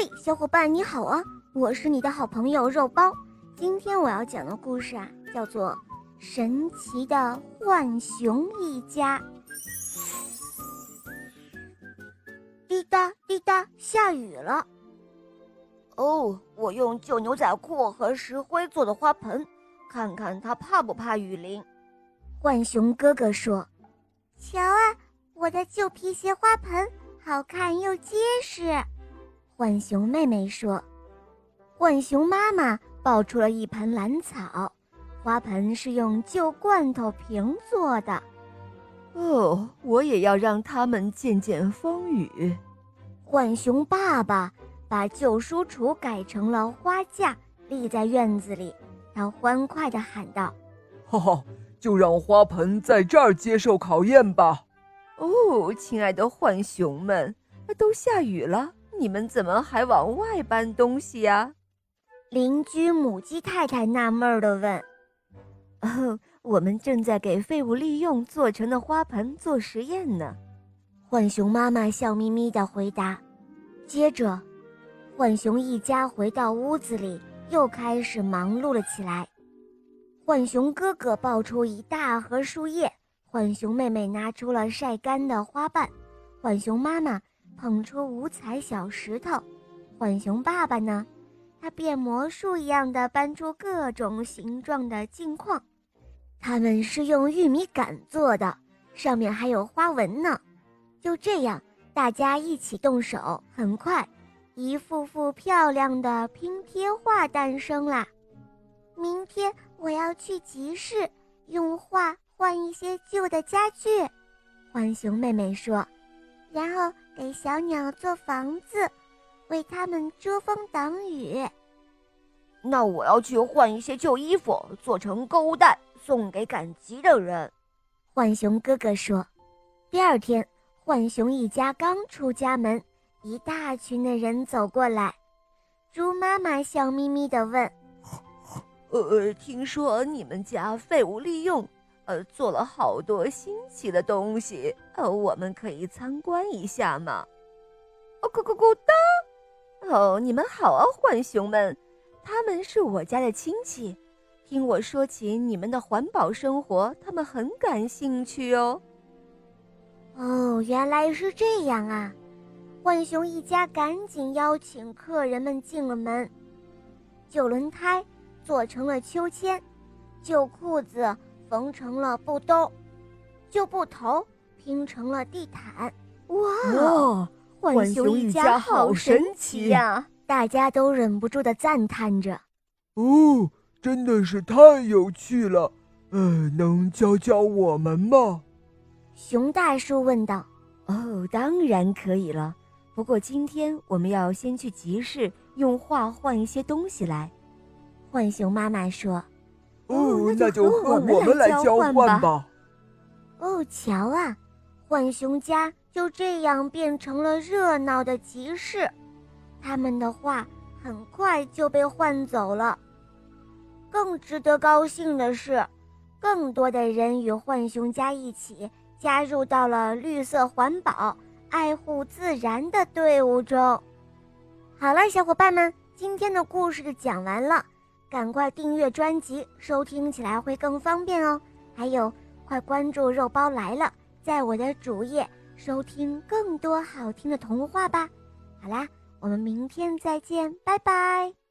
嘿，小伙伴你好啊！我是你的好朋友肉包。今天我要讲的故事啊，叫做《神奇的浣熊一家》。滴答滴答，下雨了。哦，我用旧牛仔裤和石灰做的花盆，看看它怕不怕雨淋。浣熊哥哥说：“瞧啊，我的旧皮鞋花盆，好看又结实。”浣熊妹妹说：“浣熊妈妈抱出了一盆兰草，花盆是用旧罐头瓶做的。”哦，我也要让他们见见风雨。浣熊爸爸把旧书橱改成了花架，立在院子里。他欢快地喊道：“哈哈，就让花盆在这儿接受考验吧！”哦，亲爱的浣熊们，都下雨了。你们怎么还往外搬东西呀？邻居母鸡太太纳闷的问。“哦，我们正在给废物利用做成的花盆做实验呢。”浣熊妈妈笑眯眯的回答。接着，浣熊一家回到屋子里，又开始忙碌了起来。浣熊哥哥抱出一大盒树叶，浣熊妹妹拿出了晒干的花瓣，浣熊妈妈。捧出五彩小石头，浣熊爸爸呢？他变魔术一样的搬出各种形状的镜框，他们是用玉米杆做的，上面还有花纹呢。就这样，大家一起动手，很快，一幅幅漂亮的拼贴画诞生啦。明天我要去集市，用画换一些旧的家具。浣熊妹妹说，然后。给小鸟做房子，为它们遮风挡雨。那我要去换一些旧衣服，做成购物袋，送给赶集的人。浣熊哥哥说。第二天，浣熊一家刚出家门，一大群的人走过来。猪妈妈笑眯眯地问：“呃，听说你们家废物利用？”呃，做了好多新奇的东西，呃，我们可以参观一下吗？哦，咕咕咕哒！哦，你们好啊，浣熊们，他们是我家的亲戚，听我说起你们的环保生活，他们很感兴趣哦。哦，原来是这样啊！浣熊一家赶紧邀请客人们进了门。旧轮胎做成了秋千，旧裤子。缝成了布兜，旧布头拼成了地毯。哇，浣熊一家好神奇呀！大家都忍不住的赞叹着。哦，真的是太有趣了。呃，能教教我们吗？熊大叔问道。哦，当然可以了。不过今天我们要先去集市，用画换一些东西来。浣熊妈妈说。哦，那就和我们来交换吧。哦，瞧啊，浣熊家就这样变成了热闹的集市，他们的画很快就被换走了。更值得高兴的是，更多的人与浣熊家一起加入到了绿色环保、爱护自然的队伍中。好了，小伙伴们，今天的故事就讲完了。赶快订阅专辑，收听起来会更方便哦。还有，快关注“肉包来了”，在我的主页收听更多好听的童话吧。好啦，我们明天再见，拜拜。